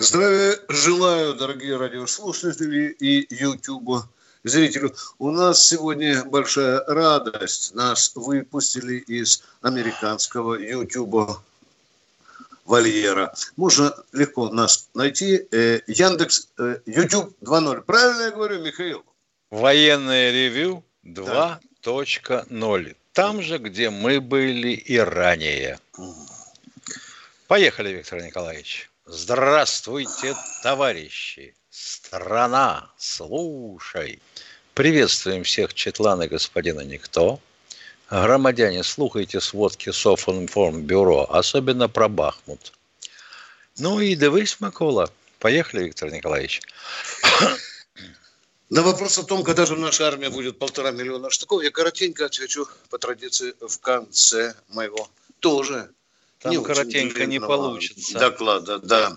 Здравия желаю, дорогие радиослушатели и YouTube зрители. У нас сегодня большая радость. Нас выпустили из американского YouTube вольера. Можно легко нас найти. Э, Яндекс э, YouTube 2.0. Правильно я говорю, Михаил? Военное ревю 2.0. Да. Там же, где мы были и ранее. Поехали, Виктор Николаевич. Здравствуйте, товарищи! Страна, слушай! Приветствуем всех Четлана господина Никто. Громадяне, слухайте сводки Софинформбюро, особенно про Бахмут. Ну и дивись, Микола. Поехали, Виктор Николаевич. На вопрос о том, когда же наша армия будет полтора миллиона штуков, я коротенько отвечу по традиции в конце моего тоже там не коротенько не получится. Доклада, да.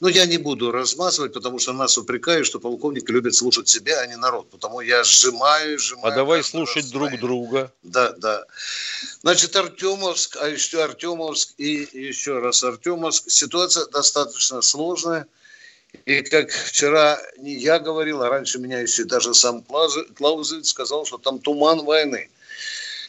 Но я не буду размазывать, потому что нас упрекают, что полковник любит слушать себя, а не народ. Потому я сжимаю, сжимаю. А давай слушать друг друга. Да, да. Значит, Артемовск, а еще Артемовск и еще раз Артемовск. Ситуация достаточно сложная. И как вчера не я говорил, а раньше меня еще даже сам Клаузович сказал, что там туман войны.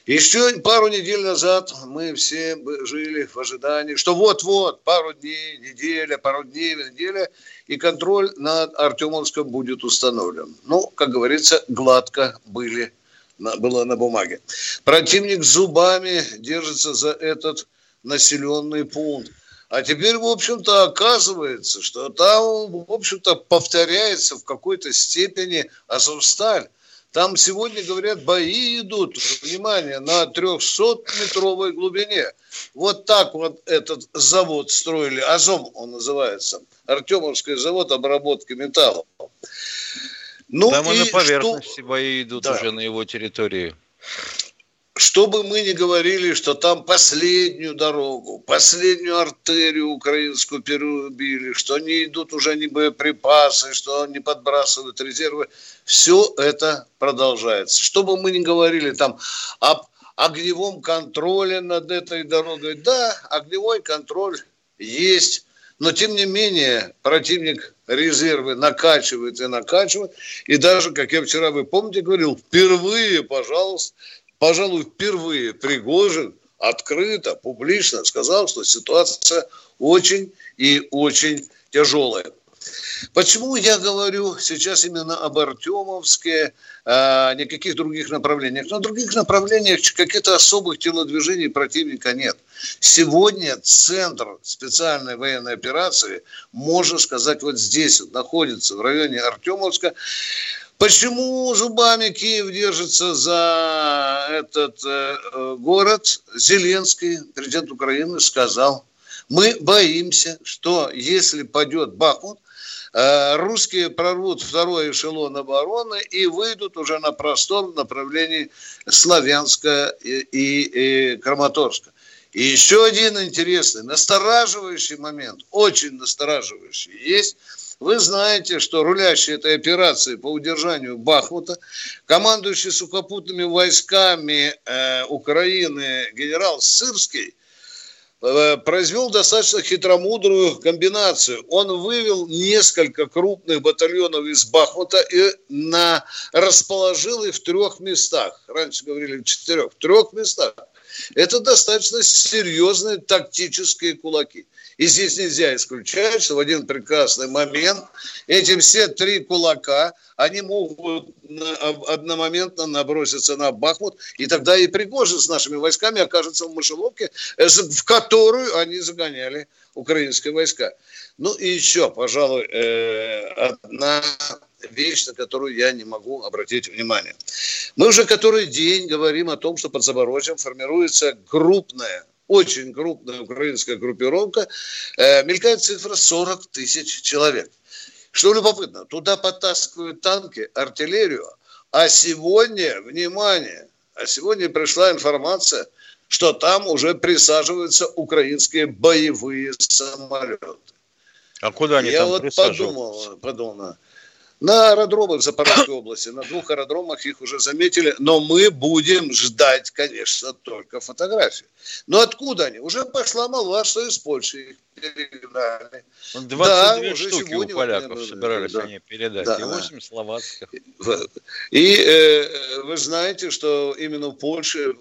Еще пару недель назад мы все жили в ожидании, что вот-вот, пару дней, неделя, пару дней, неделя, и контроль над Артемовском будет установлен. Ну, как говорится, гладко были, было на бумаге. Противник зубами держится за этот населенный пункт. А теперь, в общем-то, оказывается, что там, в общем-то, повторяется в какой-то степени Азовсталь. Там сегодня, говорят, бои идут, внимание, на 300-метровой глубине. Вот так вот этот завод строили. Азом он называется. Артемовский завод обработки металла. Ну, Там и на поверхности что... бои идут да. уже на его территории что бы мы ни говорили, что там последнюю дорогу, последнюю артерию украинскую перерубили, что они идут уже не боеприпасы, что они подбрасывают резервы, все это продолжается. Что бы мы ни говорили там об огневом контроле над этой дорогой, да, огневой контроль есть, но тем не менее противник резервы накачивает и накачивает. И даже, как я вчера, вы помните, говорил, впервые, пожалуйста, пожалуй, впервые Пригожин открыто, публично сказал, что ситуация очень и очень тяжелая. Почему я говорю сейчас именно об Артемовске, а никаких других направлениях? На других направлениях каких-то особых телодвижений противника нет. Сегодня центр специальной военной операции, можно сказать, вот здесь вот, находится, в районе Артемовска. Почему зубами Киев держится за этот э, город? Зеленский, президент Украины, сказал, мы боимся, что если падет Бахмут, э, русские прорвут второй эшелон обороны и выйдут уже на простор в направлении Славянска и, и, и Краматорска. И еще один интересный, настораживающий момент, очень настораживающий, есть вы знаете, что рулящий этой операцией по удержанию Бахмута, командующий сухопутными войсками э, Украины генерал Сырский, э, произвел достаточно хитромудрую комбинацию. Он вывел несколько крупных батальонов из Бахмута и на, расположил их в трех местах. Раньше говорили в четырех. В трех местах. Это достаточно серьезные тактические кулаки. И здесь нельзя исключать, что в один прекрасный момент эти все три кулака, они могут одномоментно наброситься на Бахмут, и тогда и Пригожин с нашими войсками окажется в мышеловке, э, в которую они загоняли украинские войска. Ну и еще, пожалуй, э, одна вещь, на которую я не могу обратить внимание. Мы уже который день говорим о том, что под Запорожьем формируется крупная очень крупная украинская группировка, э, мелькает цифра 40 тысяч человек. Что любопытно, туда подтаскивают танки, артиллерию, а сегодня, внимание, а сегодня пришла информация, что там уже присаживаются украинские боевые самолеты. А куда они Я там вот подумал, подумал, на аэродромах в Запорожской области, на двух аэродромах их уже заметили, но мы будем ждать, конечно, только фотографии. Но откуда они? Уже пошла молва, что из Польши их перегнали. 22 да, уже штуки у поляков вот, собирались да, они передать, да, и 8 словацких. И э, вы знаете, что именно в Польше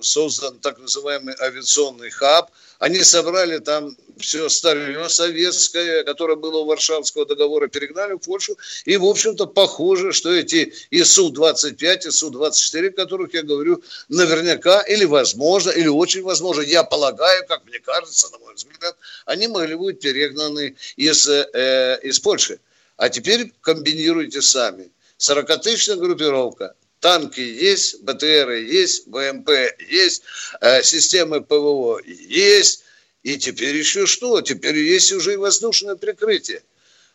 создан так называемый авиационный хаб. Они собрали там все старье советское, которое было у Варшавского договора, перегнали в Польшу. И, в общем-то, похоже, что эти ИСУ-25, ИСУ-24, о которых я говорю, наверняка или возможно, или очень возможно, я полагаю, как мне кажется, на мой взгляд, они могли быть перегнаны из, э, из Польши. А теперь комбинируйте сами. 40-тысячная группировка, танки есть, БТРы есть, БМП есть, э, системы ПВО есть, и теперь еще что? Теперь есть уже и воздушное прикрытие.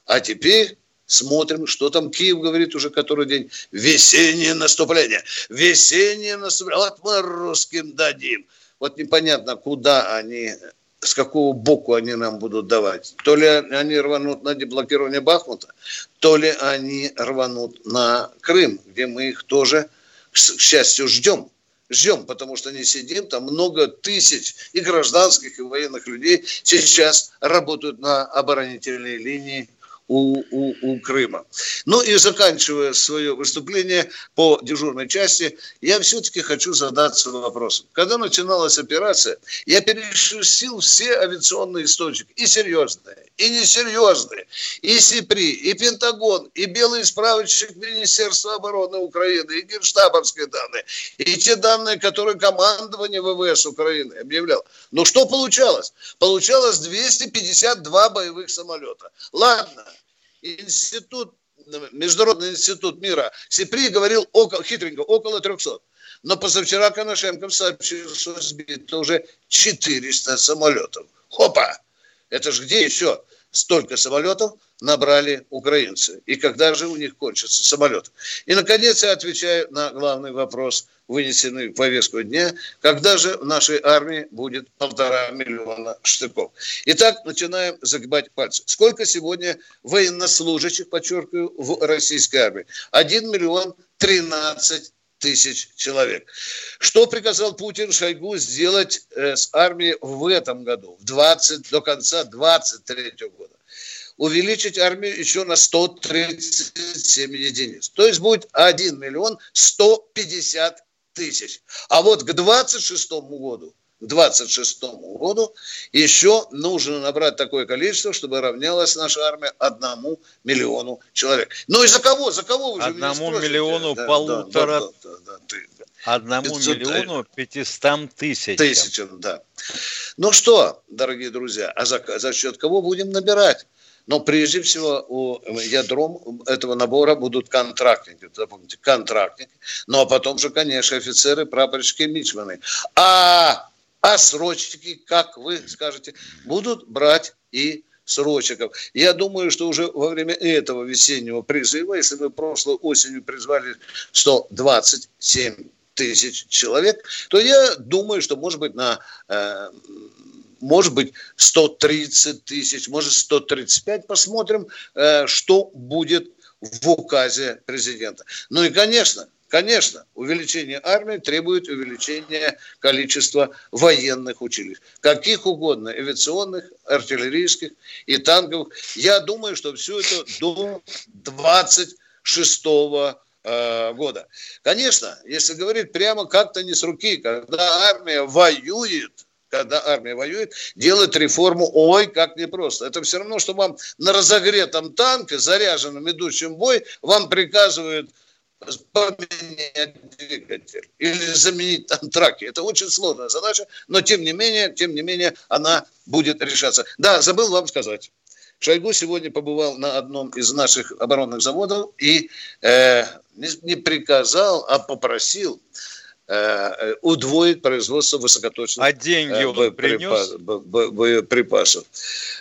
А теперь смотрим, что там Киев говорит уже который день. Весеннее наступление. Весеннее наступление. Вот мы русским дадим. Вот непонятно, куда они с какого боку они нам будут давать. То ли они рванут на деблокирование Бахмута, то ли они рванут на Крым, где мы их тоже, к счастью, ждем. Ждем, потому что не сидим, там много тысяч и гражданских, и военных людей сейчас работают на оборонительной линии у, у, у Крыма. Ну и заканчивая свое выступление по дежурной части, я все-таки хочу задаться вопросом. Когда начиналась операция, я перешерстил все авиационные источники, и серьезные, и несерьезные, и СИПРИ, и Пентагон, и белый справочник Министерства обороны Украины, и генштабовские данные, и те данные, которые командование ВВС Украины объявляло. Но что получалось? Получалось 252 боевых самолета. Ладно, институт, Международный институт мира СИПРИ говорил около, хитренько, около 300. Но позавчера Коношенков сообщил, что сбито уже 400 самолетов. Хопа! Это же где еще столько самолетов набрали украинцы? И когда же у них кончится самолет? И, наконец, я отвечаю на главный вопрос, вынесенный в повестку дня. Когда же в нашей армии будет полтора миллиона штыков? Итак, начинаем загибать пальцы. Сколько сегодня военнослужащих, подчеркиваю, в российской армии? 1 миллион 13 тысяч человек. Что приказал Путин Шойгу сделать э, с армией в этом году, в 20, до конца 23 года? Увеличить армию еще на 137 единиц. То есть будет 1 миллион 150 тысяч. А вот к 26 году к 26 году еще нужно набрать такое количество, чтобы равнялась наша армия одному миллиону человек. Ну и за кого? За кого вы же Одному миллиону да, полутора... Да, да, да, да, Одному 500... миллиону пятистам тысячам. Тысячам, да. Ну что, дорогие друзья, а за, за счет кого будем набирать? Но прежде всего у ядром этого набора будут контрактники, запомните, контрактники. Ну а потом же, конечно, офицеры, прапорщики, мичманы. А а срочники, как вы скажете, будут брать и срочников. Я думаю, что уже во время этого весеннего призыва, если мы прошлой осенью призвали 127 тысяч человек, то я думаю, что может быть на э, может быть 130 тысяч, может 135. Посмотрим, э, что будет в указе президента. Ну и, конечно, Конечно, увеличение армии требует увеличения количества военных училищ. Каких угодно, авиационных, артиллерийских и танковых. Я думаю, что все это до 26 э, года. Конечно, если говорить прямо как-то не с руки, когда армия воюет, когда армия воюет, делать реформу, ой, как непросто. Это все равно, что вам на разогретом танке, заряженном, идущем в бой, вам приказывают поменять двигатель или заменить там траки. Это очень сложная задача, но тем не менее, тем не менее, она будет решаться. Да, забыл вам сказать. Шойгу сегодня побывал на одном из наших оборонных заводов и э, не, не приказал, а попросил э, удвоить производство высокоточных а деньги он боеприпас, принес? боеприпасов.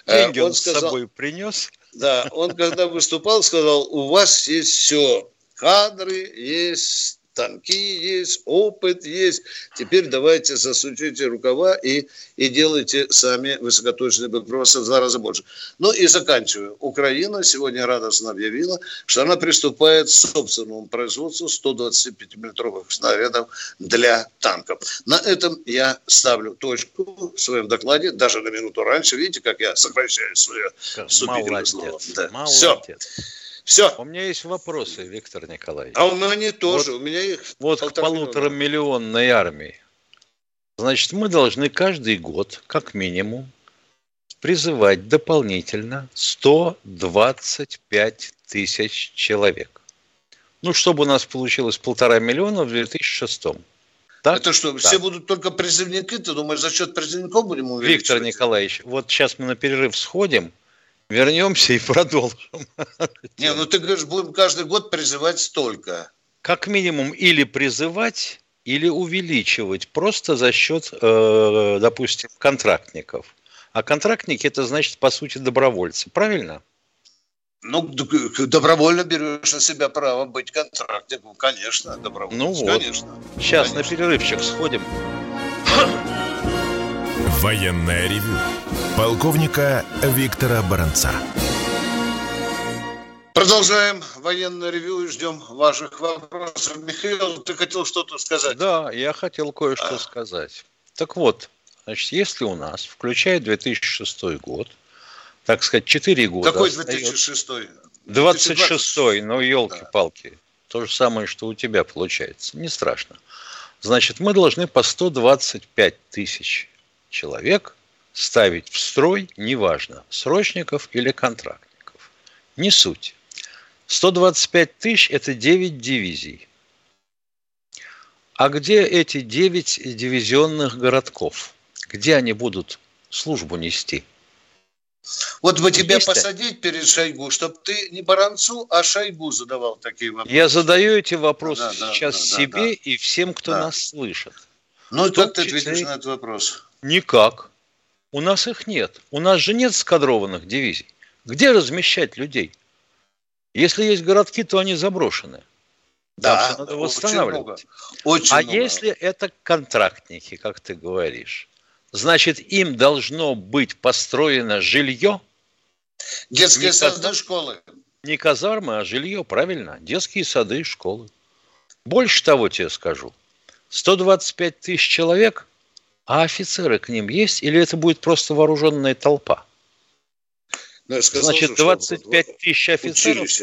Деньги он, он сказал, с собой принес? Да, он когда выступал, сказал, у вас есть все, кадры есть, танки есть, опыт есть. Теперь давайте засучите рукава и, и делайте сами высокоточные боеприпасы в два раза больше. Ну и заканчиваю. Украина сегодня радостно объявила, что она приступает к собственному производству 125-миллиметровых снарядов для танков. На этом я ставлю точку в своем докладе, даже на минуту раньше. Видите, как я сокращаю свое вступительное слово. Да. Молодец. Все. Все. У меня есть вопросы, Виктор Николаевич. А у меня тоже. Вот, у меня их Вот к полутора миллионной армии. Значит, мы должны каждый год, как минимум, призывать дополнительно 125 тысяч человек. Ну, чтобы у нас получилось полтора миллиона в 2006 так? Это что, да. все будут только призывники? Ты думаешь, за счет призывников будем увеличивать? Виктор Николаевич, вот сейчас мы на перерыв сходим, вернемся и продолжим. Не, ну ты говоришь, будем каждый год призывать столько. Как минимум или призывать, или увеличивать просто за счет, э, допустим, контрактников. А контрактники это значит, по сути, добровольцы, правильно? Ну, добровольно берешь на себя право быть контрактником, конечно, добровольно. Ну вот. Конечно. Сейчас конечно. на перерывчик сходим. Военная ревю полковника Виктора Баранца. Продолжаем военное ревю и ждем ваших вопросов. Михаил, ты хотел что-то сказать? Да, я хотел кое-что а. сказать. Так вот, значит, если у нас, включая 2006 год, так сказать, 4 года... Какой 2006? 26 ну, елки-палки. Да. То же самое, что у тебя получается. Не страшно. Значит, мы должны по 125 тысяч человек ставить в строй, неважно, срочников или контрактников. Не суть. 125 тысяч – это 9 дивизий. А где эти 9 дивизионных городков? Где они будут службу нести? Вот бы тебя Есть посадить перед Шойгу, чтобы ты не Баранцу, а Шойгу задавал такие вопросы. Я задаю эти вопросы да, сейчас да, себе да, и всем, кто да. нас слышит. Ну, как ты ответишь на этот вопрос? Никак. У нас их нет. У нас же нет скадрованных дивизий. Где размещать людей? Если есть городки, то они заброшены. Да, восстанавливать. Очень много. Очень а много. если это контрактники, как ты говоришь, значит, им должно быть построено жилье. Детские не сады, казар... школы. Не казармы, а жилье, правильно. Детские сады и школы. Больше того тебе скажу. 125 тысяч человек – а офицеры к ним есть или это будет просто вооруженная толпа? Ну, сказал, Значит, 25 тысяч офицеров. Учились.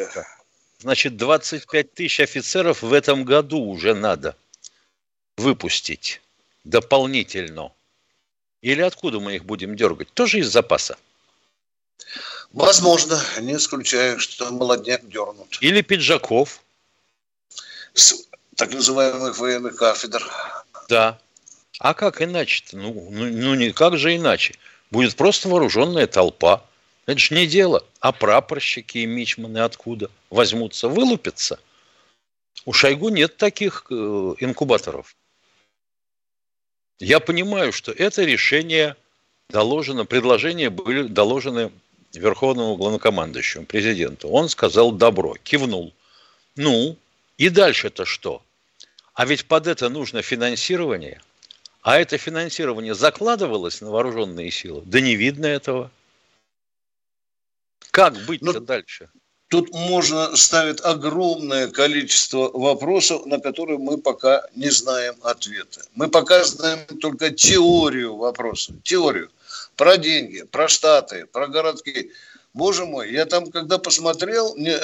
Значит, 25 тысяч офицеров в этом году уже надо выпустить дополнительно. Или откуда мы их будем дергать? Тоже из запаса? Возможно, не исключаю, что молодняк дернут. Или пиджаков. С так называемых военных кафедр. Да. А как иначе-то? Ну, ну, ну никак же иначе. Будет просто вооруженная толпа. Это же не дело. А прапорщики и мичманы откуда возьмутся? Вылупятся. У Шойгу нет таких э, инкубаторов. Я понимаю, что это решение доложено, предложения были доложены Верховному главнокомандующему, президенту. Он сказал добро, кивнул. Ну, и дальше-то что? А ведь под это нужно финансирование – а это финансирование закладывалось на вооруженные силы? Да не видно этого. Как быть-то ну, дальше? Тут можно ставить огромное количество вопросов, на которые мы пока не знаем ответа. Мы пока знаем только теорию вопроса. Теорию. Про деньги, про штаты, про городки. Боже мой, я там, когда посмотрел не,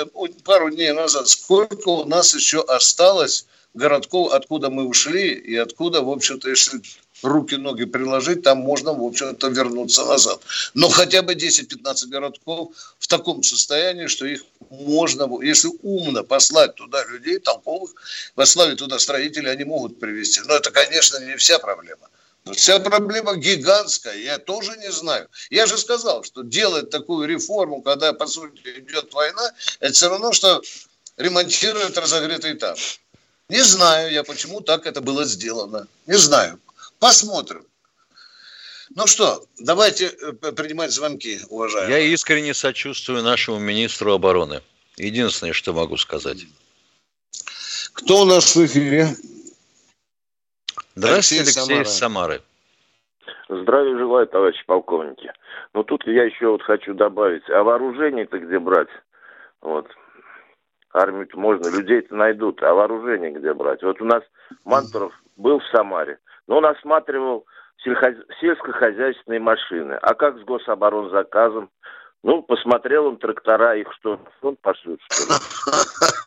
пару дней назад, сколько у нас еще осталось городков, откуда мы ушли и откуда, в общем-то, если руки-ноги приложить, там можно, в общем-то, вернуться назад. Но хотя бы 10-15 городков в таком состоянии, что их можно, если умно послать туда людей, толковых, послать туда строителей, они могут привести. Но это, конечно, не вся проблема. Вся проблема гигантская, я тоже не знаю. Я же сказал, что делать такую реформу, когда, по сути, идет война, это все равно, что ремонтировать разогретый танк. Не знаю я, почему так это было сделано. Не знаю. Посмотрим. Ну что, давайте э, принимать звонки, уважаемые. Я искренне сочувствую нашему министру обороны. Единственное, что могу сказать. Кто у нас в эфире? Здравствуйте, Алексей, Алексей из Самары. Здравия желаю, товарищи полковники. Но тут я еще вот хочу добавить, а вооружение-то где брать? Вот. Армию-то можно, людей-то найдут, а вооружение где брать? Вот у нас Мантуров был в Самаре, но он осматривал сельхоз... сельскохозяйственные машины. А как с гособоронзаказом? Ну, посмотрел он трактора, их что, он пошлют, что ли?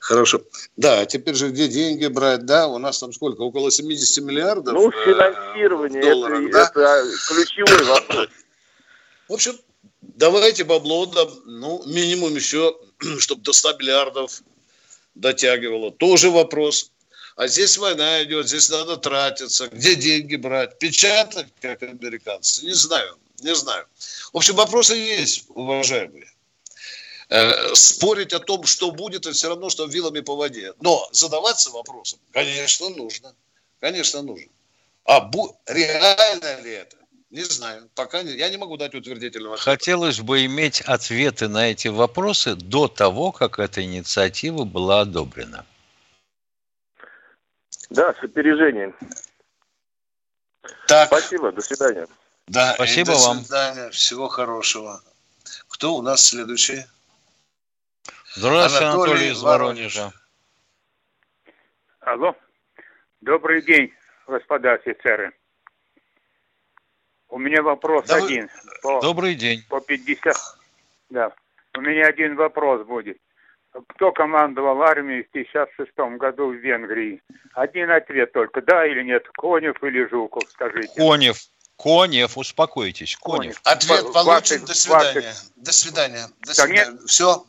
Хорошо. Да, а теперь же где деньги брать, да? У нас там сколько? Около 70 миллиардов Ну, э, финансирование, долларах, это, да? это ключевой вопрос. В общем, давайте бабло, да, ну, минимум еще, чтобы до 100 миллиардов дотягивало. Тоже вопрос. А здесь война идет, здесь надо тратиться. Где деньги брать? Печатать, как американцы? Не знаю, не знаю. В общем, вопросы есть, уважаемые. Э, спорить о том, что будет, это все равно, что вилами по воде. Но задаваться вопросом, конечно, нужно. Конечно, нужно. А бу- реально ли это? Не знаю. Пока не, я не могу дать утвердительного ответа. Хотелось бы иметь ответы на эти вопросы до того, как эта инициатива была одобрена. Да, с опережением. Так. Спасибо, до свидания. Да, Спасибо до вам. До свидания, всего хорошего. Кто у нас следующий? Здравствуйте, Анатолий, Анатолий из Воронежа. Алло. Добрый день, господа офицеры. У меня вопрос да один. По, Добрый день. По 50. Да. У меня один вопрос будет. Кто командовал армией в 1956 году в Венгрии? Один ответ только, да или нет, Конев или Жуков, скажите. Конев. Конев, успокойтесь, Конев. Ответ получен, до свидания. До свидания. До свидания. Все,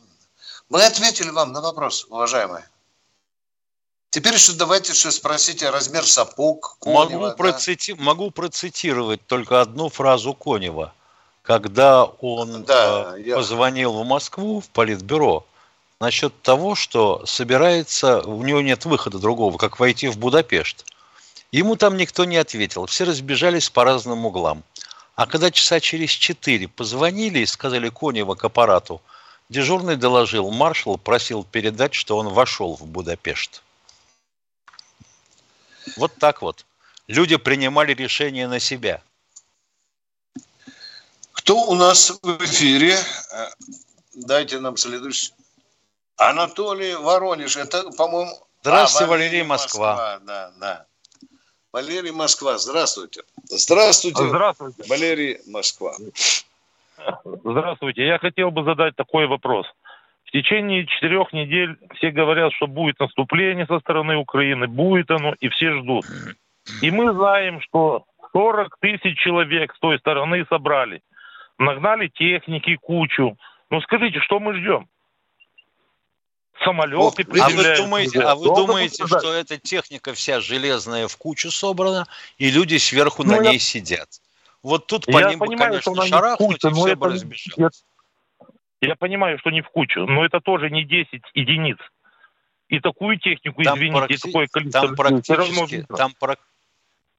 мы ответили вам на вопрос, уважаемые. Теперь еще давайте еще спросите размер сапог Конева. Могу, да? процити... Могу процитировать только одну фразу Конева. Когда он да, э, я... позвонил в Москву, в Политбюро, насчет того, что собирается, у него нет выхода другого, как войти в Будапешт. Ему там никто не ответил, все разбежались по разным углам. А когда часа через четыре позвонили и сказали Конева к аппарату, Дежурный доложил, маршал просил передать, что он вошел в Будапешт. Вот так вот. Люди принимали решение на себя. Кто у нас в эфире? Дайте нам следующий. Анатолий Воронеж. Это, по-моему... Здравствуйте, а, Валерий, Валерий Москва. Москва. Да, да. Валерий Москва, здравствуйте. Здравствуйте. Здравствуйте. Валерий Москва. Здравствуйте. Я хотел бы задать такой вопрос. В течение четырех недель все говорят, что будет наступление со стороны Украины, будет оно, и все ждут. И мы знаем, что 40 тысяч человек с той стороны собрали. Нагнали техники кучу. Ну скажите, что мы ждем? Самолеты А вы думаете, а вы думаете что эта техника вся железная в кучу собрана, и люди сверху ну, на я... ней сидят? Вот тут по я ним понимаю, бы, конечно, шарахнуть, кучу, и все бы разбежалось. Я понимаю, что не в кучу, но это тоже не 10 единиц. И такую технику, там извините, практи... и такое количество... Там практически... Там про...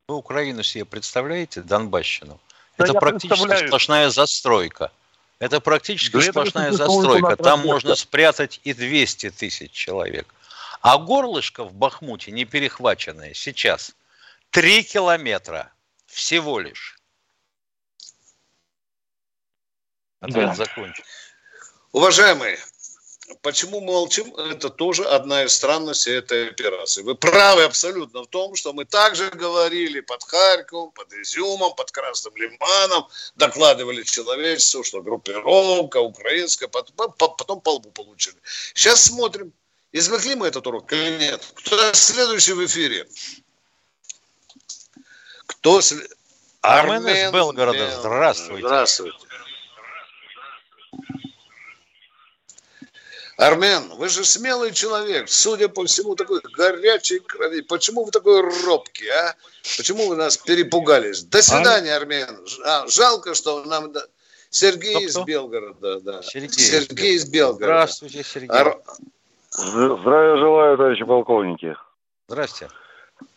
Вы Украину себе представляете, Донбасщину? Да это практически сплошная застройка. Это практически да сплошная это застройка. Там можно спрятать и 200 тысяч человек. А горлышко в Бахмуте не перехваченное сейчас 3 километра всего лишь. Ответ да. закончен. Уважаемые, почему мы молчим? Это тоже одна из странностей этой операции. Вы правы абсолютно в том, что мы также говорили под Харьковом, под Изюмом, под Красным Лиманом, докладывали человечеству, что группировка украинская, потом, потом по лбу получили. Сейчас смотрим, извлекли мы этот урок или нет. Кто следующий в эфире? Кто след... Армен, Армен из Белгорода. Здравствуйте. Здравствуйте. Армен, вы же смелый человек, судя по всему, такой горячей крови. Почему вы такой робкий, а? Почему вы нас перепугались? До свидания, Армен. А, жалко, что нам... Сергей кто, из Белгорода, да. Сергей, Сергей из Белгорода. Здравствуйте, Сергей. Ар... Здравия желаю, товарищи полковники. Здрасте.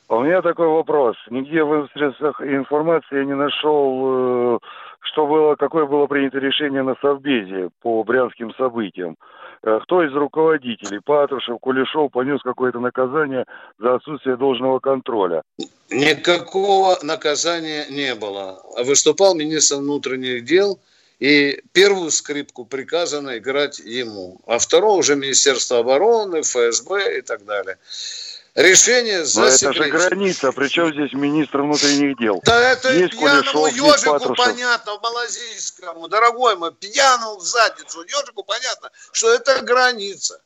А у меня такой вопрос. Нигде в средствах информации я не нашел, э, что было, какое было принято решение на Совбезе по брянским событиям. Э, кто из руководителей, Патрушев, Кулешов, понес какое-то наказание за отсутствие должного контроля? Никакого наказания не было. Выступал министр внутренних дел, и первую скрипку приказано играть ему, а второго уже Министерство обороны, ФСБ и так далее. Решение за Но это же граница, причем здесь министр внутренних дел. Да это есть пьяному Кулешов, ежику понятно, в малазийскому, дорогой мой, пьяному в задницу, ежику понятно, что это граница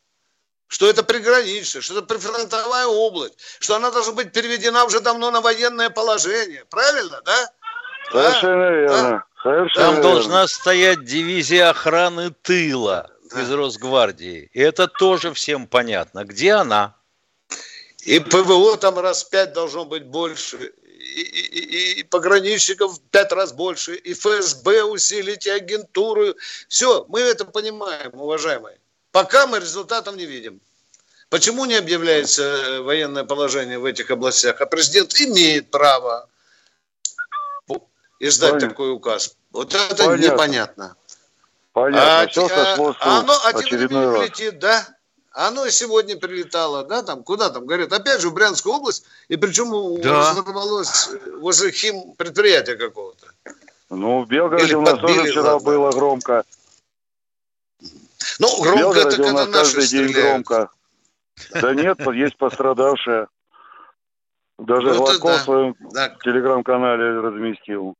что это приграничная, что это прифронтовая область, что она должна быть переведена уже давно на военное положение. Правильно, да? Совершенно а? верно. А? Совершенно Там верно. должна стоять дивизия охраны тыла да. из Росгвардии. И это тоже всем понятно. Где она? И ПВО там раз пять должно быть больше, и, и, и пограничников пять раз больше, и ФСБ усилить, и агентуру. Все, мы это понимаем, уважаемые. Пока мы результатов не видим. Почему не объявляется э, военное положение в этих областях? А президент имеет право издать Понятно. такой указ. Вот это Понятно. непонятно. Понятно. А, Все сошло а, оно очередной раз. летит, да? Оно и сегодня прилетало, да, там, куда там, говорят, опять же в Брянскую область, и причем да. взорвалось возле хим предприятия какого-то. Ну, в Белгороде Или у нас подбили, тоже вчера ладно. было громко. Ну, громко это когда наши каждый день громко. Да нет, есть пострадавшие. Даже ну, Гладков да. в своем да. телеграм-канале разместил.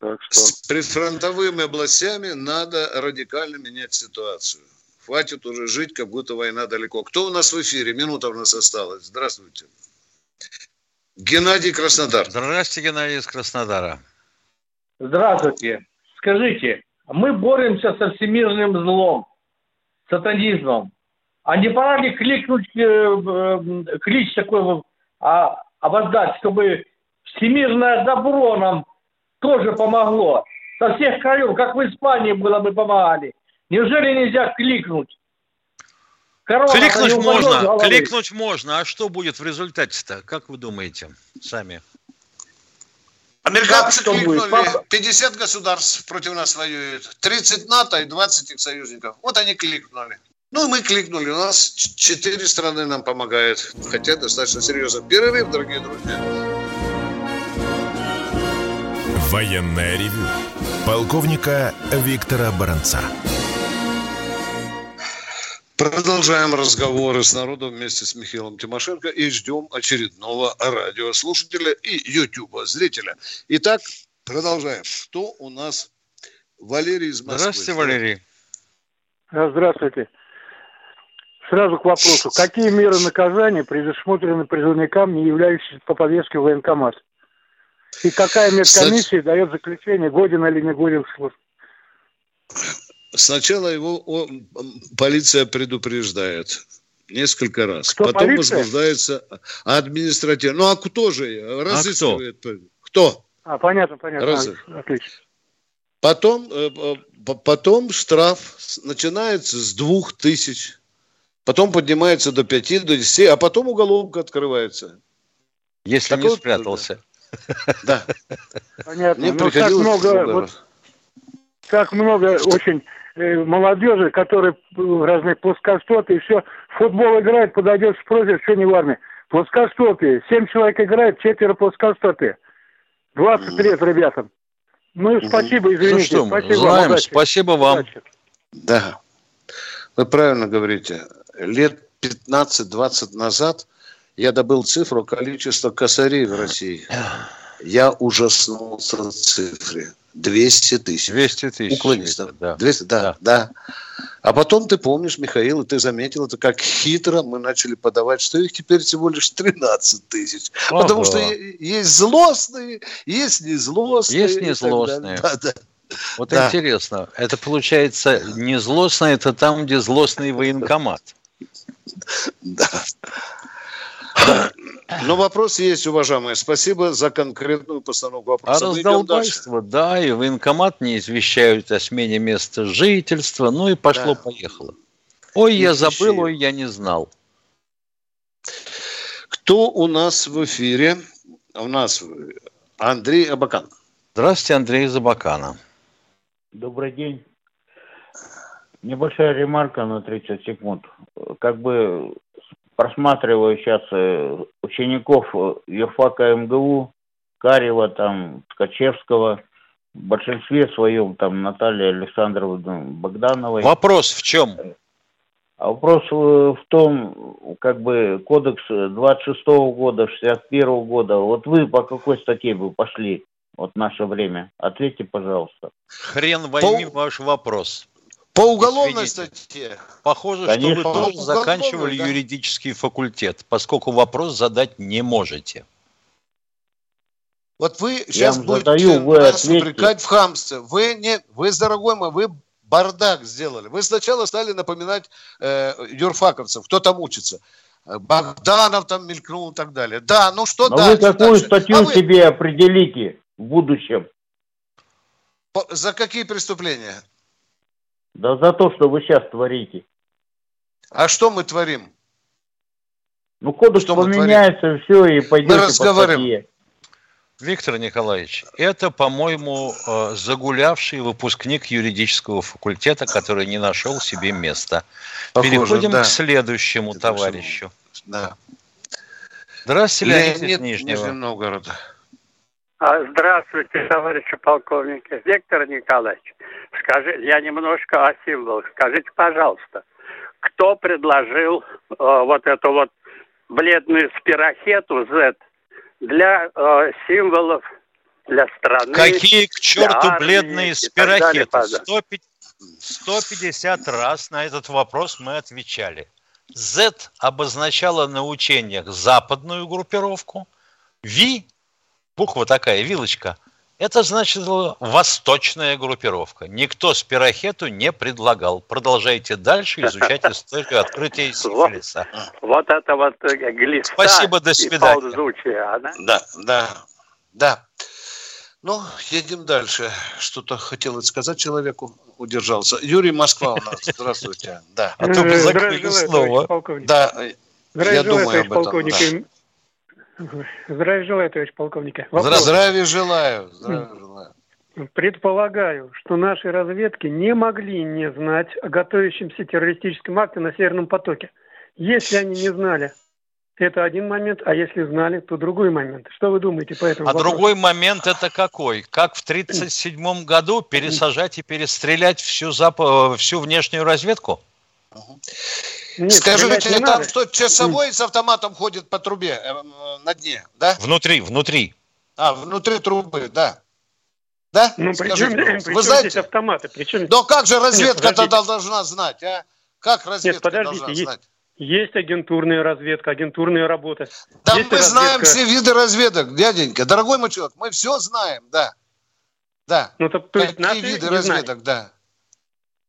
Так что... С предфронтовыми областями надо радикально менять ситуацию. Хватит уже жить, как будто война далеко. Кто у нас в эфире? Минута у нас осталась. Здравствуйте. Геннадий Краснодар. Здравствуйте, Геннадий из Краснодара. Здравствуйте. Скажите, мы боремся со всемирным злом, сатанизмом. А не пора ли кликнуть, э, э, клич такой а, обоздать, чтобы всемирное добро нам тоже помогло? Со всех краев, как в Испании было бы помогали. Неужели нельзя кликнуть? Корона, кликнуть можно, кликнуть можно. А что будет в результате-то? Как вы думаете сами? Американцы кликнули. 50 государств против нас воюют. 30 НАТО и 20 их союзников. Вот они кликнули. Ну, мы кликнули. У нас четыре страны нам помогают. Хотя достаточно серьезно. Перерыв, дорогие друзья. Военная ревю. Полковника Виктора Баранца. Продолжаем разговоры с народом вместе с Михаилом Тимошенко и ждем очередного радиослушателя и ютуба зрителя. Итак, продолжаем. Кто у нас? Валерий из Москвы. Здравствуйте, Валерий. Здравствуйте. Сразу к вопросу. Какие меры наказания предусмотрены призывникам, не являющимся по повестке в военкомат? И какая медкомиссия Кстати... дает заключение, годен или не годен служб? Сначала его о, полиция предупреждает несколько раз. Кто, Потом полиция? возбуждается административно. Ну а кто же разыскивает? А кто? кто? А, понятно, понятно. Раз... Отлично. Потом, э, потом штраф начинается с двух тысяч, потом поднимается до пяти, до десяти, а потом уголовка открывается. Если так не вот, спрятался. Да. Понятно. Мне ну, так много, вот, так много очень Э, молодежи, которые разные плоскостоты, и все, футбол играет, подойдет, спросит, что не в армии. Плоскостопие. Семь человек играет, четверо плоскостопие. 20 лет ребятам. Ну, спасибо, извините. Ну что, спасибо знаем, вам, спасибо вам. Удачи. Да. Вы правильно говорите. Лет 15-20 назад я добыл цифру количества косарей в России. Я ужаснулся цифре. 200 тысяч. 200 тысяч. Уклонистов. Да. 200, да, да, да. А потом ты помнишь, Михаил, и ты заметил это, как хитро мы начали подавать, что их теперь всего лишь 13 тысяч. Ага. Потому что есть злостные, есть незлостные. Есть незлостные. Да, да. Вот да. интересно, это получается не злостное, это там, где злостный военкомат. Да. Но вопрос есть, уважаемые. Спасибо за конкретную постановку вопроса. А раздолбайство, да, и военкомат не извещают о смене места жительства, ну и пошло-поехало. Ой, я забыл, ой, я не знал. Кто у нас в эфире? У нас Андрей Абакан. Здравствуйте, Андрей Забакана. Добрый день. Небольшая ремарка на 30 секунд. Как бы просматриваю сейчас э, учеников э, юрфака МГУ, Карева, там, Ткачевского, в большинстве своем там Наталья Александровна Богдановой. Вопрос в чем? А вопрос э, в том, как бы кодекс 26 -го года, 61 -го года, вот вы по какой статье бы пошли? Вот наше время. Ответьте, пожалуйста. Хрен возьми по... ваш вопрос. По уголовной Извините. статье. Похоже, Конечно. что вы тоже заканчивали да? юридический факультет, поскольку вопрос задать не можете. Вот вы сейчас будете задаю, вы нас упрекать в хамстве. Вы, не, вы, дорогой мой, вы бардак сделали. Вы сначала стали напоминать э, юрфаковцев, кто там учится. Богданов там мелькнул и так далее. Да, ну что Но дальше? вы какую дальше? статью а вы... себе определите в будущем? За какие преступления? Да за то, что вы сейчас творите. А что мы творим? Ну, кодекс что поменяется, все, и пойдете мы разговариваем. по. Виктор Николаевич, это, по-моему, э, загулявший выпускник юридического факультета, который не нашел себе места. Похоже, Переходим да. к следующему это товарищу. Да. Здравствуйте, Леонид, Леонид Нижнего. Нижнего Новгорода. А, здравствуйте, товарищи полковники. Виктор Николаевич, скажи, я немножко о символах. Скажите, пожалуйста, кто предложил э, вот эту вот бледную спирохету Z для э, символов для страны. Какие к черту армии, бледные спирохеты? 150 раз на этот вопрос мы отвечали. Z обозначало на учениях западную группировку, V, буква такая, вилочка, это значит восточная группировка. Никто спирохету не предлагал. Продолжайте дальше изучать историю открытия сифилиса. Вот, вот это вот э, глиста Спасибо, до свидания. Она... Да, да, да. Ну, едем дальше. Что-то хотел сказать человеку, удержался. Юрий Москва у нас. Здравствуйте. Да. А то бы закрыли снова. Да, я думаю об этом. Здравия желаю, товарищ полковник. Вопрос. Здравия желаю. Здравия желаю. Предполагаю, что наши разведки не могли не знать о готовящемся террористическом акте на Северном потоке. Если они не знали, это один момент, а если знали, то другой момент. Что вы думаете по этому А вопросу? другой момент это какой? Как в 1937 году пересажать и перестрелять всю, зап... всю внешнюю разведку? Нет, Скажите, там надо. что, часовой с автоматом ходит по трубе э, на дне, да? Внутри, внутри. А, внутри трубы, да. Да? Ну, причем, причем Вы знаете, здесь автоматы? Причем... Но как же разведка тогда должна знать, а? Как разведка Нет, подождите, должна есть, знать? Есть агентурная разведка, агентурная работа. Да есть мы разведка... знаем все виды разведок, дяденька. Дорогой мой человек, мы все знаем, да. Да. Ну, то, то есть Какие виды разведок, знали. да.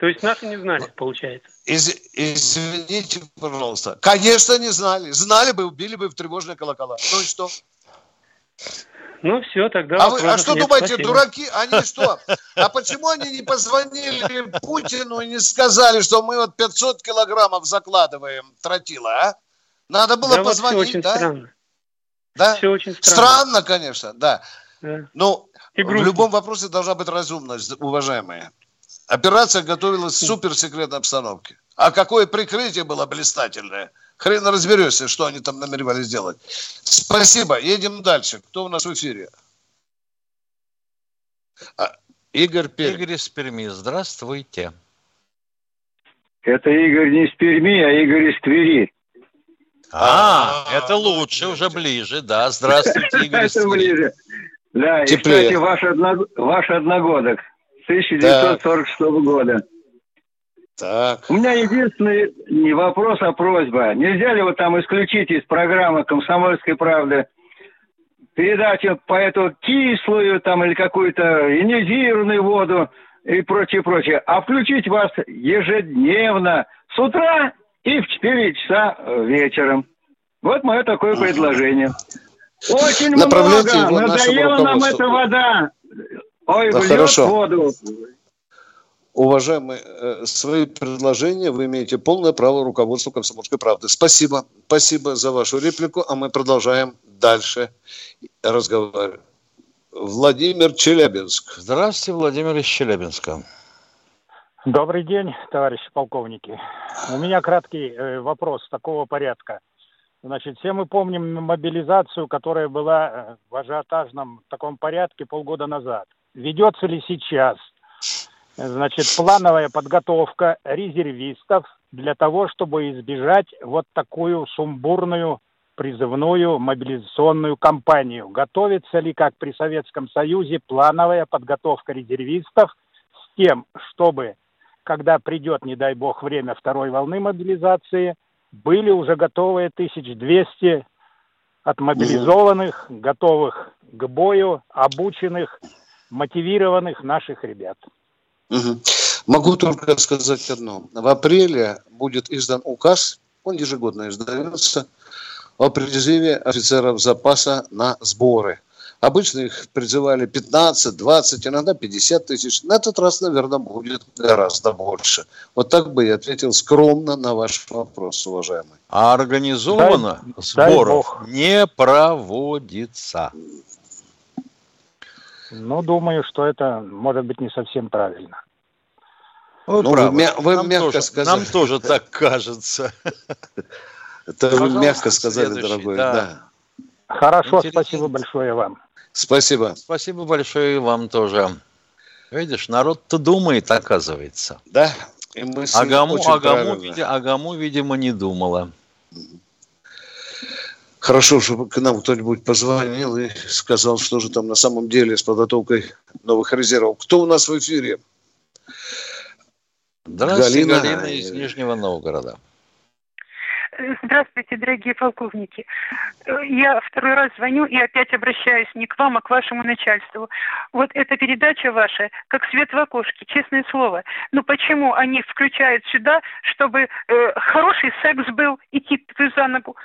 То есть наши не знали, получается. Из, извините, пожалуйста. Конечно, не знали. Знали бы, убили бы в тревожные колокола. Ну и что? Ну все, тогда. А, вы, а что нет, думаете, спасибо. дураки? Они что? А почему они не позвонили Путину и не сказали, что мы вот 500 килограммов закладываем тротила, а? Надо было да позвонить, вот все очень да? Странно. Да? Все очень странно. Странно, конечно, да. да. Но в любом вопросе должна быть разумность, уважаемые. Операция готовилась в суперсекретной обстановке. А какое прикрытие было блистательное. Хрен разберешься, что они там намеревались сделать. Спасибо. Едем дальше. Кто у нас в эфире? А, Игорь Пермь. Игорь из Перми. Здравствуйте. Это Игорь не из Перми, а Игорь из Твери. А, а это лучше, уже ближе, да. Здравствуйте, Игорь из Твери. Да, и, кстати, ваш одногодок. 1946 да. года. Так. У меня единственный не вопрос, а просьба. Нельзя ли вот там исключить из программы «Комсомольской правды» передачу по эту кислую там или какую-то ионизированную воду и прочее, прочее, а включить вас ежедневно с утра и в 4 часа вечером. Вот мое такое предложение. Очень много, надоела нам эта вода. Ой, да, хорошо. воду. уважаемые, э, свои предложения вы имеете полное право руководства «Комсомольской правды». Спасибо. Спасибо за вашу реплику, а мы продолжаем дальше разговаривать. Владимир Челябинск. Здравствуйте, Владимир из Челябинска. Добрый день, товарищи полковники. У меня краткий э, вопрос такого порядка. Значит, все мы помним мобилизацию, которая была э, в ажиотажном таком порядке полгода назад. Ведется ли сейчас, значит, плановая подготовка резервистов для того, чтобы избежать вот такую сумбурную призывную мобилизационную кампанию? Готовится ли, как при Советском Союзе, плановая подготовка резервистов с тем, чтобы, когда придет, не дай бог, время второй волны мобилизации – были уже готовые 1200 отмобилизованных, готовых к бою, обученных, мотивированных наших ребят. Угу. Могу только сказать одно. В апреле будет издан указ, он ежегодно издается, о призыве офицеров запаса на сборы – Обычно их призывали 15, 20, иногда 50 тысяч. На этот раз, наверное, будет гораздо больше. Вот так бы я ответил скромно на ваш вопрос, уважаемый. А организованно дай, сборов дай не проводится. Ну, думаю, что это может быть не совсем правильно. Вы, ну, вы, вы нам мягко тоже, сказали. Нам тоже так кажется. Это вы мягко сказали, дорогой. Да. Хорошо, спасибо большое вам. Спасибо. Спасибо большое и вам тоже. Видишь, народ-то думает, оказывается. Да. И мы Агаму, Агаму, види, Агаму, видимо, не думала. Хорошо, чтобы к нам кто-нибудь позвонил и сказал, что же там на самом деле с подготовкой новых резервов. Кто у нас в эфире? Здравствуйте, Галина, Галина из Нижнего Новгорода. Здравствуйте, дорогие полковники. Я второй раз звоню и опять обращаюсь не к вам, а к вашему начальству. Вот эта передача ваша, как свет в окошке, честное слово. Ну почему они включают сюда, чтобы э, хороший секс был, идти за ногу,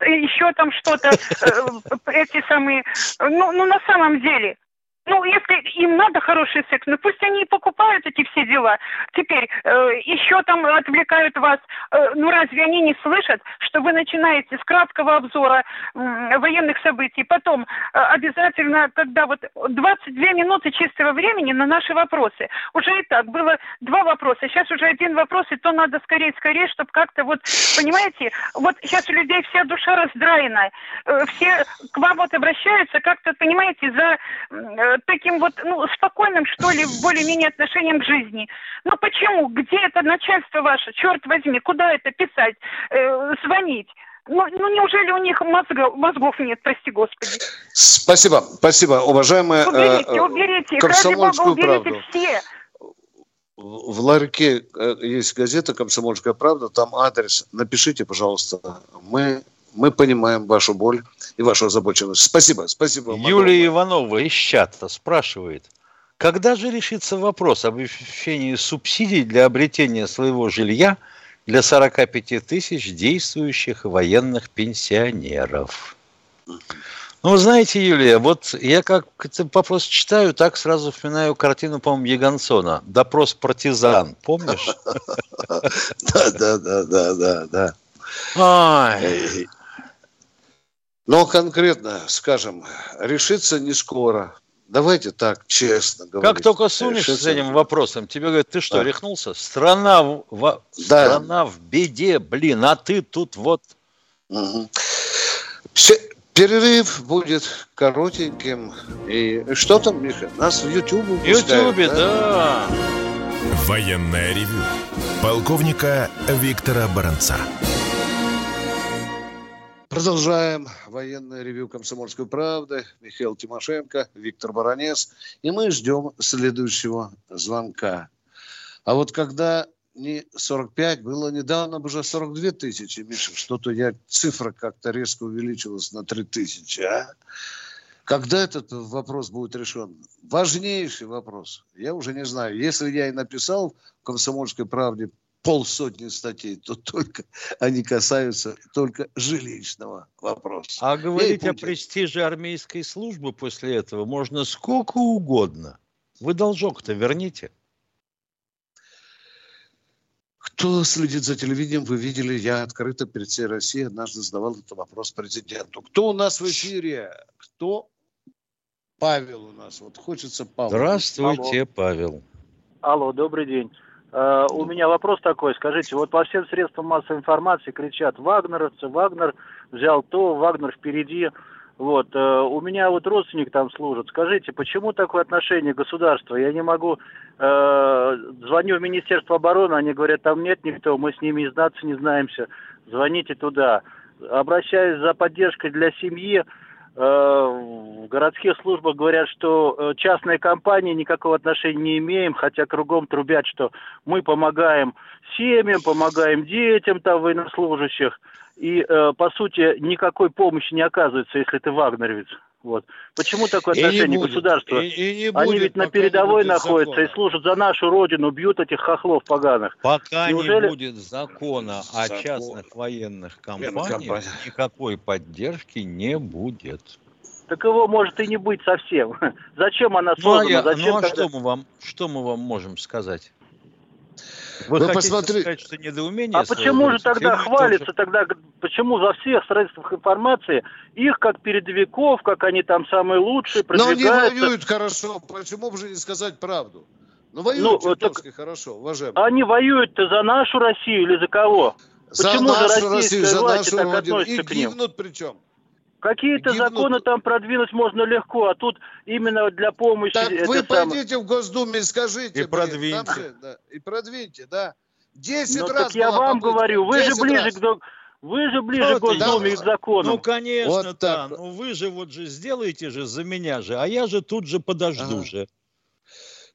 еще там что-то, э, эти самые... Ну, ну на самом деле, ну, если им надо хороший секс, ну пусть они и покупают эти все дела. Теперь э, еще там отвлекают вас. Э, ну разве они не слышат, что вы начинаете с краткого обзора э, военных событий, потом э, обязательно, когда вот 22 минуты чистого времени на наши вопросы. Уже и так было два вопроса, сейчас уже один вопрос, и то надо скорее-скорее, чтобы как-то вот, понимаете, вот сейчас у людей вся душа раздраена, э, все к вам вот обращаются как-то, понимаете, за... Э, таким вот, ну, спокойным, что ли, более-менее отношением к жизни. Ну почему? Где это начальство ваше? Черт возьми, куда это писать, э, звонить? Ну, ну неужели у них мозгов, мозгов нет, прости господи. Спасибо, спасибо, уважаемая. Уберите, э, уберите, ради бога, уберите правду. все. В ларьке э, есть газета «Комсомольская правда», там адрес. Напишите, пожалуйста. Мы мы понимаем вашу боль и вашу озабоченность. Спасибо, спасибо. Юлия Иванова из чата спрашивает, когда же решится вопрос об обеспечении субсидий для обретения своего жилья для 45 тысяч действующих военных пенсионеров? Ну, вы знаете, Юлия, вот я как этот вопрос читаю, так сразу вспоминаю картину, по-моему, Ягансона. «Допрос партизан». Помнишь? Да, да, да, да, да, да. Но конкретно, скажем, решится не скоро. Давайте так, честно говорить. Как только сунешься с этим вопросом, тебе говорят, ты что, да. рехнулся? Страна в, в, да. страна в беде, блин, а ты тут вот... Угу. Перерыв будет коротеньким. И что там, Миша? Нас в Ютубе В Ютубе, да? да. Военная ревю. Полковника Виктора Баранца. Продолжаем военное ревю «Комсомольской правды». Михаил Тимошенко, Виктор Баранец. И мы ждем следующего звонка. А вот когда не 45, было недавно уже 42 тысячи, Миша, что-то я, цифра как-то резко увеличилась на 3 тысячи, а? Когда этот вопрос будет решен? Важнейший вопрос. Я уже не знаю. Если я и написал в «Комсомольской правде» полсотни статей, то только они касаются только жилищного вопроса. А говорить о престиже армейской службы после этого можно сколько угодно. Вы должок-то верните. Кто следит за телевидением, вы видели, я открыто перед всей Россией однажды задавал этот вопрос президенту. Кто у нас в эфире? Кто? Павел у нас. Вот хочется Павел. Здравствуйте, Алло. Павел. Алло, добрый день. Uh, у меня вопрос такой, скажите, вот по всем средствам массовой информации кричат вагнеровцы, Вагнер взял то, Вагнер впереди. Вот, uh, у меня вот родственник там служит. Скажите, почему такое отношение государства? Я не могу, uh, звоню в Министерство обороны, они говорят, там нет никто, мы с ними и знаться не знаемся, звоните туда. Обращаюсь за поддержкой для семьи, Э, в городских службах говорят, что э, частные компании никакого отношения не имеем, хотя кругом трубят, что мы помогаем семьям, помогаем детям там военнослужащих, и э, по сути никакой помощи не оказывается, если ты вагнеровец. Вот. Почему такое отношение и государства? И, и не Они ведь на передовой находятся закона. и служат за нашу родину, бьют этих хохлов поганых. Пока Неужели- не будет закона о Закон. частных военных компаниях, компания. никакой поддержки не будет. Так его может и не быть совсем. Зачем она Ну а, создана? я- Зачем ну, а тогда- что мы вам, что мы вам можем сказать? Вы, Вы хотите посмотри- сказать, что недоумение А почему же тогда хвалится тоже- тогда, почему во всех средствах информации их как передовиков, как они там самые лучшие, Но они воюют хорошо, почему бы же не сказать правду? Ну, воюют Ну, чертовски хорошо, уважаемые. они воюют-то за нашу Россию или за кого? За почему нашу Россию, за нашу так Родину. И гибнут причем. Какие-то гибнут. законы там продвинуть можно легко, а тут именно для помощи... Так вы самое- пойдите в Госдуме и скажите. И блин, продвиньте. там да, и продвиньте, да. Десять Ну, раз так я вам попытка, говорю, вы же 10 ближе раз. к... Вы же ближе Ну, к Госдуме и к закону. Ну, конечно, Вот да. так. Ну, вы же вот же сделаете же за меня же, а я же тут же подожду Ага. же.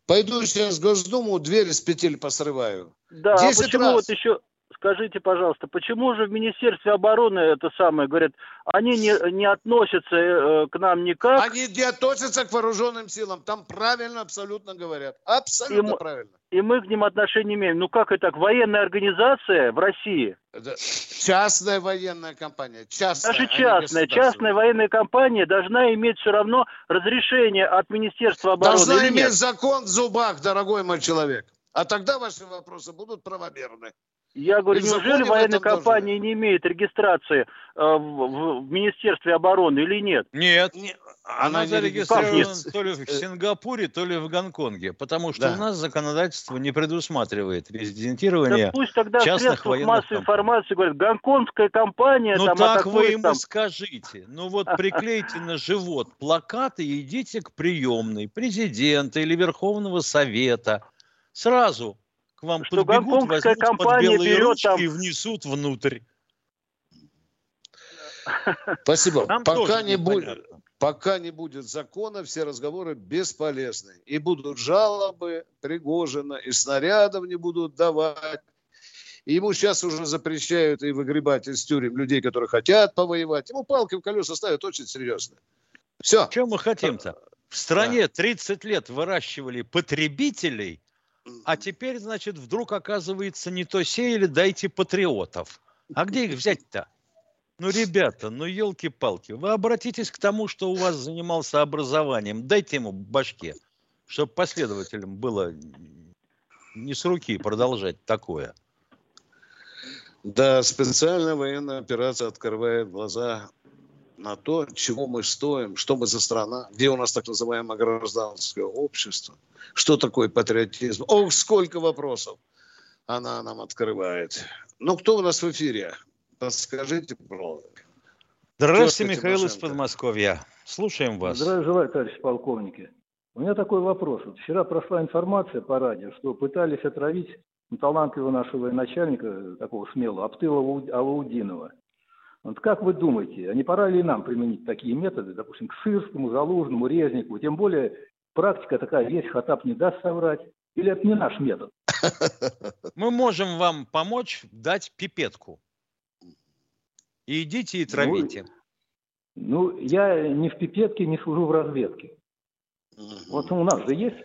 Пойду сейчас в Госдуму, двери с петель посрываю. Да, а 10 почему раз. вот еще, скажите, пожалуйста, почему же в Министерстве обороны это самое, говорят, они не, не относятся э, к нам никак, Они не относятся к вооруженным силам. Там правильно абсолютно говорят. Абсолютно Им- правильно. и мы к ним отношения имеем. Ну как это так, военная организация в России, Это частная военная компания. Частная, даже а частная, частная военная компания должна иметь все равно разрешение от Министерства обороны Должна иметь закон в зубах, дорогой мой человек. А тогда ваши вопросы будут правомерны. Я говорю, И в законе неужели военная компания не имеет регистрации э, в, в- Министерстве обороны или нет? Нет. Она Она не зарегистрирована то ли в Сингапуре, то ли в Гонконге, потому что Да. у нас законодательство не предусматривает Да резидентирование. пусть тогда частных военных массовой компаний. информации говорят, гонконгская компания Ну там так вы ему там. скажите. Ну вот приклейте на живот плакаты и идите к приемной президента или Верховного Совета. Сразу к вам Что подбегут, возьмут под компания белые берет ручки там- и внесут внутрь. Спасибо. Нам пока не будет, пока не будет закона, все разговоры бесполезны. И будут жалобы Пригожина, и снарядов не будут давать. И ему сейчас уже запрещают и выгребать из тюрем людей, которые хотят повоевать. Ему палки в колеса ставят очень серьезно. Все. Чем мы хотим-то? В стране 30 лет выращивали потребителей, а теперь, значит, вдруг оказывается не то сеяли, дайте патриотов. А где их взять-то? Ну, ребята, ну, елки-палки, вы обратитесь к тому, что у вас занимался образованием, дайте ему башке, чтобы последователям было не с руки продолжать такое. Да, специальная военная операция открывает глаза на то, чего мы стоим, что мы за страна, где у нас так называемое гражданское общество, что такое патриотизм. Ох, сколько вопросов она нам открывает. Ну, кто у нас в эфире? Подскажите, пожалуйста. Здравствуйте, Михаил из Тимошенко. Подмосковья. Слушаем вас. Здравия желаю, товарищ полковники. У меня такой вопрос. Вот вчера прошла информация по радио, что пытались отравить ну, талантливого нашего начальника, такого смелого, Аптыла Ау- Алаудинова. Вот как вы думаете, а не пора ли нам применить такие методы, допустим, к Сырскому, Залужному, Резнику? Тем более практика такая есть, Хатап не даст соврать. Или это не наш метод? Мы можем вам помочь дать пипетку. И идите и травите. Ну, я не в пипетке, не служу в разведке. Вот у нас же есть.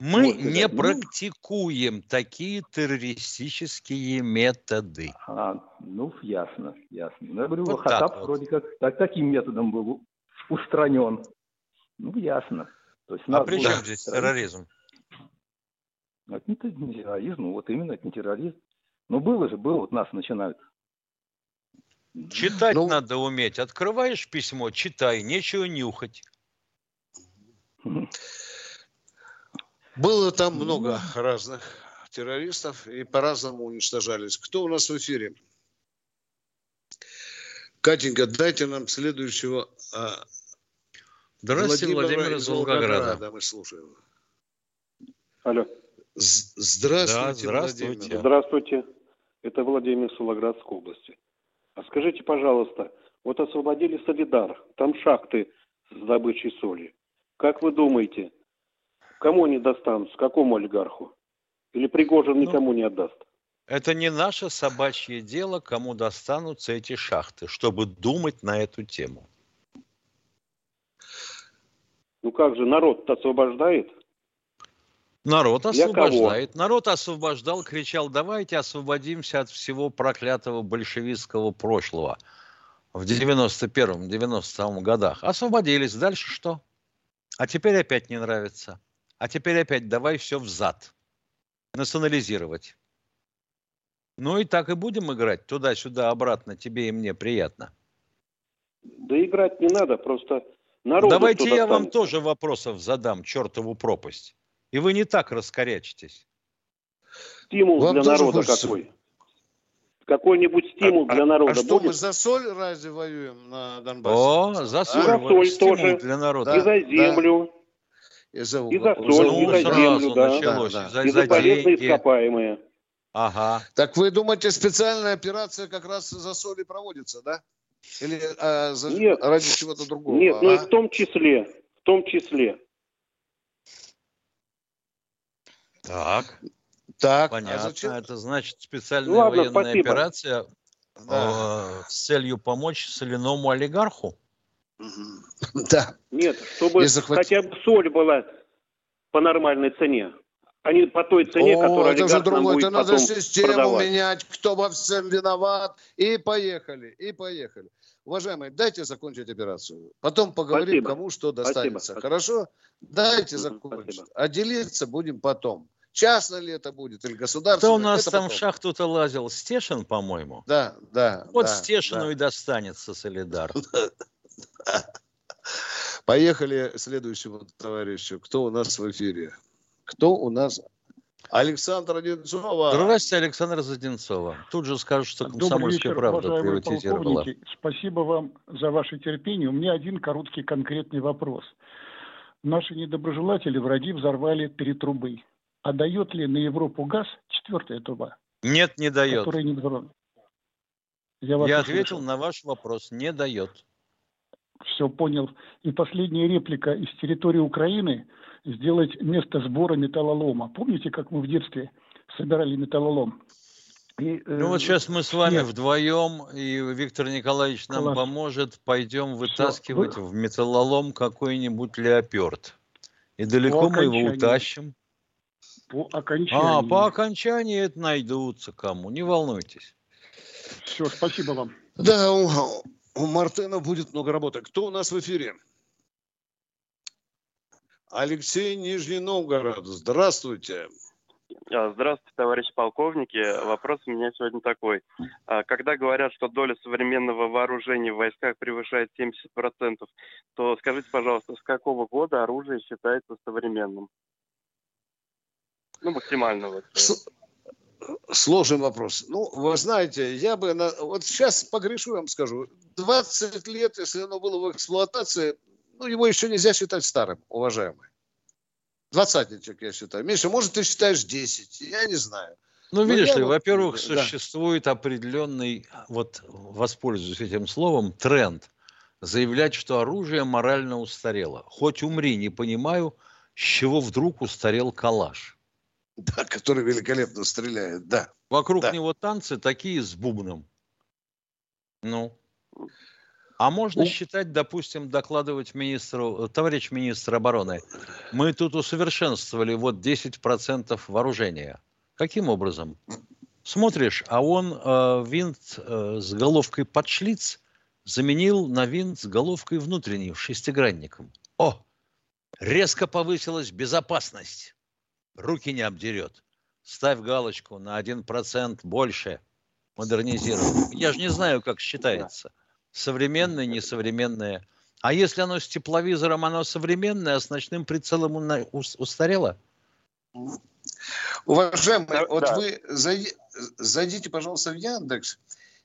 Мы Вот не это, ну. практикуем такие террористические методы. А, ну, ясно, ясно. Ну, я говорю, Вот так вот. вроде как так, таким методом был устранен. Ну, ясно. То есть А при чем здесь устранить. терроризм? Это не терроризм, ну, вот именно это не терроризм. Ну, было же, было, вот нас начинают. Читать ну, надо уметь. Открываешь письмо, читай, нечего нюхать. Было там много разных террористов и по-разному уничтожались. Кто у нас в эфире? Катенька, дайте нам следующего. А, Здравствуйте, Владимир, Владимир из Волгограда. Волгограда. Мы слушаем. Алло. Здравствуйте, да, здравствуйте. Владимир. Здравствуйте. Это Владимир Солоградской области. А скажите, пожалуйста, вот освободили Солидар, там шахты с добычей соли. Как вы думаете, кому они достанутся, какому олигарху? Или Пригожин ну, никому не отдаст? Это не наше собачье дело, кому достанутся эти шахты, чтобы думать на эту тему. Ну как же, народ освобождает? Народ освобождает. Народ освобождал, кричал, давайте освободимся от всего проклятого большевистского прошлого в 91-м, 92 годах. Освободились. Дальше что? А теперь опять не нравится. А теперь опять давай все взад. Национализировать. Ну и так и будем играть. Туда-сюда, обратно. Тебе и мне приятно. Да играть не надо, просто народ. Давайте я вам тоже вопросов задам, чертову пропасть. И вы не так раскорячитесь. Стимул Вам для народа хочется... какой? Какой-нибудь стимул а, для народа а, а что, будет? мы за соль разве воюем на Донбассе? О, за соль. А? За соль тоже. для народа. Да, и за землю. Да. И за, и за соль, ну, и за землю, да. Началось. Да, да. И за, и за полезные ископаемые. Ага. Так вы думаете, специальная операция как раз за соль и проводится, да? Или а, за, нет, ради чего-то другого? Нет, а? ну и в том числе, в том числе. Так. Так, а понятно. А зачем? Это значит специальная Ладно, военная спасибо. операция да. э, с целью помочь соляному олигарху? Да. Нет, чтобы хотя бы соль была по нормальной цене. А не по той цене, О, которая это же другое. Это надо систему продавать. менять, кто во всем виноват. И поехали, и поехали. Уважаемые, дайте закончить операцию. Потом поговорим, Спасибо. кому что достанется. Спасибо. Хорошо? Дайте закончить. Спасибо. А делиться будем потом. Частно ли это будет или государственное? Кто у нас там потом. в шахту-то лазил? Стешин, по-моему? Да, да. Вот да, Стешину да. и достанется Солидар. Поехали следующему товарищу. Кто у нас в эфире? Кто у нас? Александр Одинцова. Здравствуйте, Александр Заденцова. Тут же скажу, что комсомольская правда приватизировала. Спасибо вам за ваше терпение. У меня один короткий конкретный вопрос. Наши недоброжелатели, враги взорвали три трубы. А дает ли на Европу газ четвертая труба? Нет, не дает. Не Я, Я ответил слышал. на ваш вопрос. Не дает. Все понял. И последняя реплика из территории Украины сделать место сбора металлолома. Помните, как мы в детстве собирали металлолом? И, э, ну вот сейчас мы с вами нет. вдвоем, и Виктор Николаевич нам Класс. поможет, пойдем вытаскивать Все. в металлолом какой-нибудь леоперд. И далеко мы его утащим. По окончании. А, по окончании это найдутся кому, не волнуйтесь. Все, спасибо вам. Да, у, Мартына будет много работы. Кто у нас в эфире? Алексей Нижний Новгород. Здравствуйте. А, здравствуйте, товарищ полковники. Вопрос у меня сегодня такой. А, когда говорят, что доля современного вооружения в войсках превышает 70%, то скажите, пожалуйста, с какого года оружие считается современным? Ну, максимально. Вот. Сложный вопрос. Ну, вы знаете, я бы... На... Вот сейчас погрешу, вам скажу. 20 лет, если оно было в эксплуатации, ну, его еще нельзя считать старым, уважаемый. Двадцатничек, я считаю. Миша, может, ты считаешь 10? Я не знаю. Ну, видишь ли, вот, во-первых, да. существует определенный, вот воспользуюсь этим словом, тренд. Заявлять, что оружие морально устарело. Хоть умри, не понимаю, с чего вдруг устарел калаш. Да, который великолепно стреляет, да. Вокруг да. него танцы такие с бубном. Ну. А можно считать, допустим, докладывать министру, товарищ министр обороны, мы тут усовершенствовали вот 10% вооружения. Каким образом? Смотришь, а он э, винт э, с головкой под шлиц заменил на винт с головкой внутренней, шестигранником. О, резко повысилась безопасность руки не обдерет. ставь галочку на 1% больше модернизирован. Я же не знаю, как считается. Современное, несовременное. А если оно с тепловизором, оно современное, а с ночным прицелом устарело? Уважаемый, да, вот да. вы зайдите, пожалуйста, в Яндекс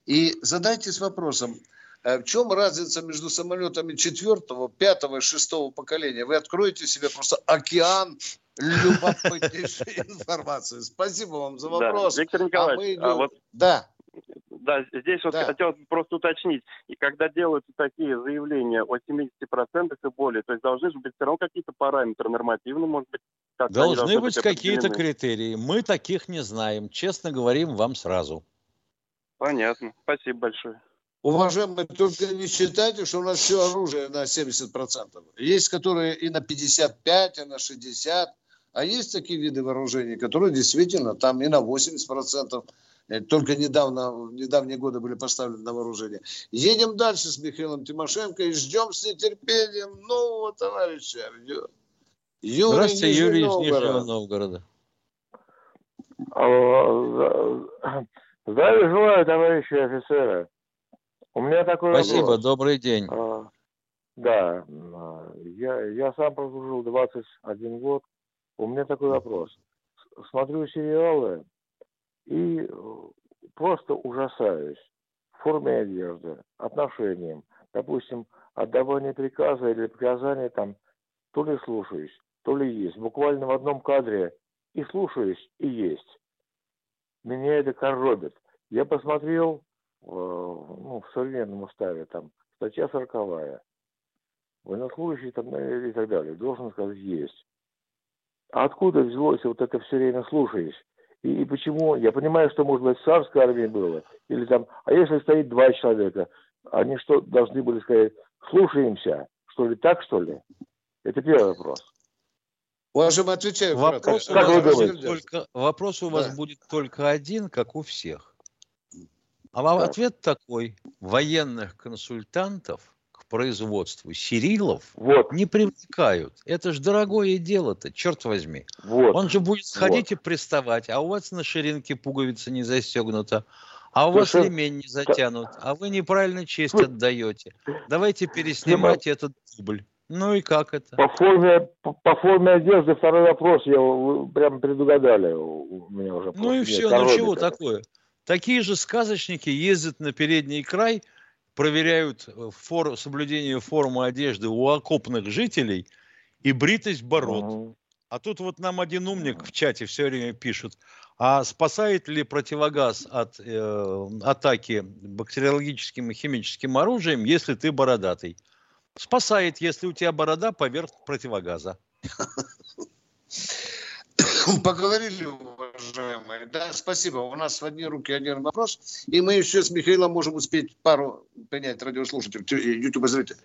и задайтесь вопросом, э, в чем разница между самолетами четвертого, пятого и шестого поколения? Вы откроете себе просто океан любопытнейшей информации. Спасибо вам за вопрос. Да, Виктор Николаевич, а мы идем... а вот... Да. Да, здесь вот да. хотелось просто уточнить. И когда делаются такие заявления о 70% и более, то есть должны же быть все равно какие-то параметры нормативные, может быть, как должны, должны быть, быть какие-то критерии. Мы таких не знаем. Честно говорим вам сразу. Понятно. Спасибо большое. Уважаемые, только не считайте, что у нас все оружие на 70%. Есть, которые и на 55, и на 60. А есть такие виды вооружений, которые действительно там и на 80%. Э, только недавно, в недавние годы были поставлены на вооружение. Едем дальше с Михаилом Тимошенко и ждем с нетерпением нового товарища. Юрий Здравствуйте, Нижний Юрий из Нижнего Новгорода. Здравия желаю, товарищи офицеры. У меня такой Спасибо, вопрос. добрый день. А, да, я, я сам прослужил 21 год. У меня такой вопрос. Смотрю сериалы и просто ужасаюсь. Форме одежды, отношениям. Допустим, отдавание приказа или приказания там то ли слушаюсь, то ли есть. Буквально в одном кадре и слушаюсь, и есть. Меня это коробит. Я посмотрел э, ну, в современном уставе, там, статья сороковая. Военнослужащий там, и так далее. Должен сказать, есть. А откуда взялось вот это все время слушаясь? И, и почему? Я понимаю, что, может быть, в царской армии было. Или там, а если стоит два человека, они что, должны были сказать, слушаемся? Что ли, так, что ли? Это первый вопрос. Уважаемый, отвечаю. Вопрос, у вас, будет только, вопрос у вас да. будет только один, как у всех. А да. ответ такой. Военных консультантов к производству Сирилов вот. не привлекают. Это же дорогое дело-то, черт возьми. Вот. Он же будет сходить вот. и приставать, а у вас на ширинке пуговица не застегнута, а у вас ремень не затянут, а вы неправильно честь отдаете. Давайте переснимать этот дубль. Ну и как это? По форме, по, форме одежды второй вопрос, я прям предугадали. У меня уже ну и все, ну чего такое? Такие же сказочники ездят на передний край, проверяют э, фор, соблюдение формы одежды у окопных жителей и бритость бород. Угу. А тут вот нам один умник в чате все время пишет, а спасает ли противогаз от э, атаки бактериологическим и химическим оружием, если ты бородатый? Спасает, если у тебя борода поверх противогаза. Поговорили, уважаемые. Да, спасибо. У нас в одни руки один вопрос. И мы еще с Михаилом можем успеть пару принять радиослушателей, YouTube зрителей.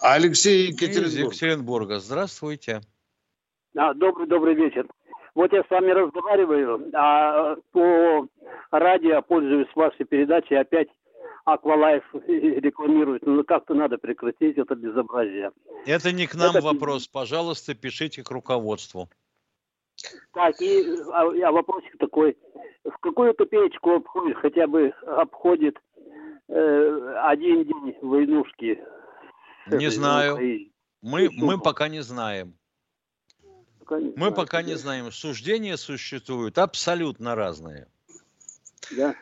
Алексей Екатеринбург. Екатеринбурга. Здравствуйте. А, добрый, добрый вечер. Вот я с вами разговариваю, а по радио пользуюсь вашей передачей опять Аквалайф рекламирует. Ну, как-то надо прекратить это безобразие. Это не к нам это... вопрос. Пожалуйста, пишите к руководству. Так, и а, а вопросик такой. В какую копеечку обходит, хотя бы обходит э, один день войнушки? Не знаю. Мы, мы пока не знаем. Пока не мы знаю, пока не знаем. Суждения существуют абсолютно разные. Да.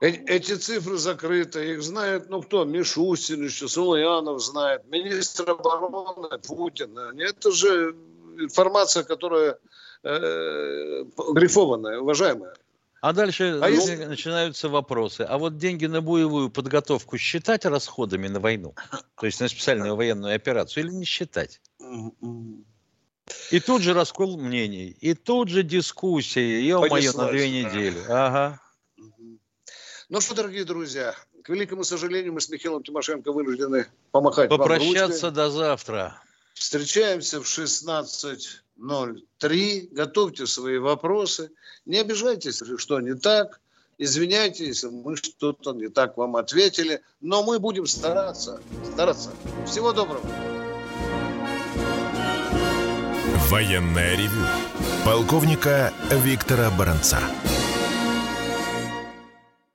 Э, эти цифры закрыты, их знает, ну кто, Мишустин еще, Сулуянов знает, министр обороны Путин. Это же информация, которая э, грифованная, уважаемая. А дальше а если... начинаются вопросы. А вот деньги на боевую подготовку считать расходами на войну? То есть на специальную военную операцию или не считать? И тут же раскол мнений, и тут же дискуссии, ё-моё, на две недели. Ага. Ну что, дорогие друзья, к великому сожалению, мы с Михаилом Тимошенко вынуждены помахать Попрощаться до завтра. Встречаемся в 16.03. Готовьте свои вопросы. Не обижайтесь, что не так. Извиняйте, если мы что-то не так вам ответили. Но мы будем стараться. Стараться. Всего доброго. Военная ревю Полковника Виктора Баранца.